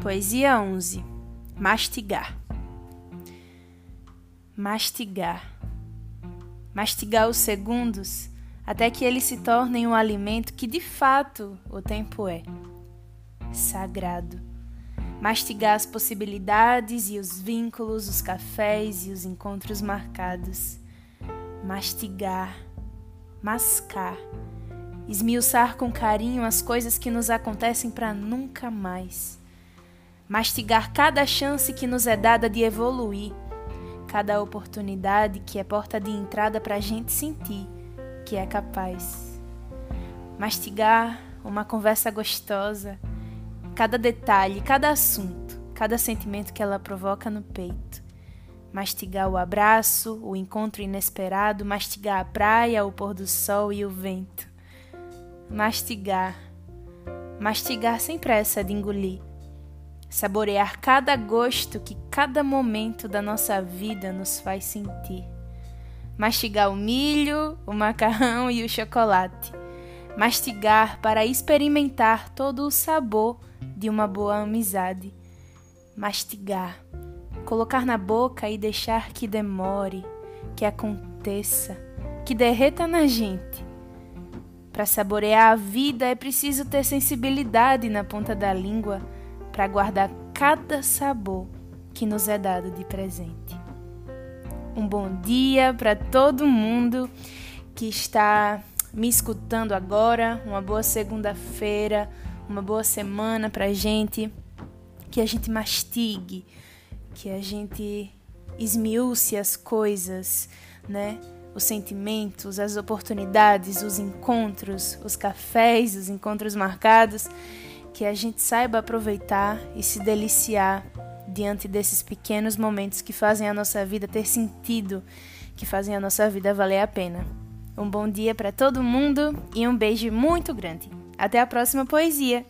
Poesia 11 Mastigar Mastigar Mastigar os segundos até que eles se tornem um alimento que de fato o tempo é sagrado. Mastigar as possibilidades e os vínculos, os cafés e os encontros marcados. Mastigar, mascar esmiuçar com carinho as coisas que nos acontecem para nunca mais. Mastigar cada chance que nos é dada de evoluir, cada oportunidade que é porta de entrada para a gente sentir que é capaz. Mastigar uma conversa gostosa, cada detalhe, cada assunto, cada sentimento que ela provoca no peito. Mastigar o abraço, o encontro inesperado, mastigar a praia, o pôr do sol e o vento mastigar, mastigar sem pressa de engolir, saborear cada gosto que cada momento da nossa vida nos faz sentir, mastigar o milho, o macarrão e o chocolate, mastigar para experimentar todo o sabor de uma boa amizade, mastigar, colocar na boca e deixar que demore, que aconteça, que derreta na gente. Para saborear a vida é preciso ter sensibilidade na ponta da língua para guardar cada sabor que nos é dado de presente. Um bom dia para todo mundo que está me escutando agora, uma boa segunda-feira, uma boa semana para gente, que a gente mastigue, que a gente esmiúce as coisas, né? os sentimentos, as oportunidades, os encontros, os cafés, os encontros marcados, que a gente saiba aproveitar e se deliciar diante desses pequenos momentos que fazem a nossa vida ter sentido, que fazem a nossa vida valer a pena. Um bom dia para todo mundo e um beijo muito grande. Até a próxima poesia!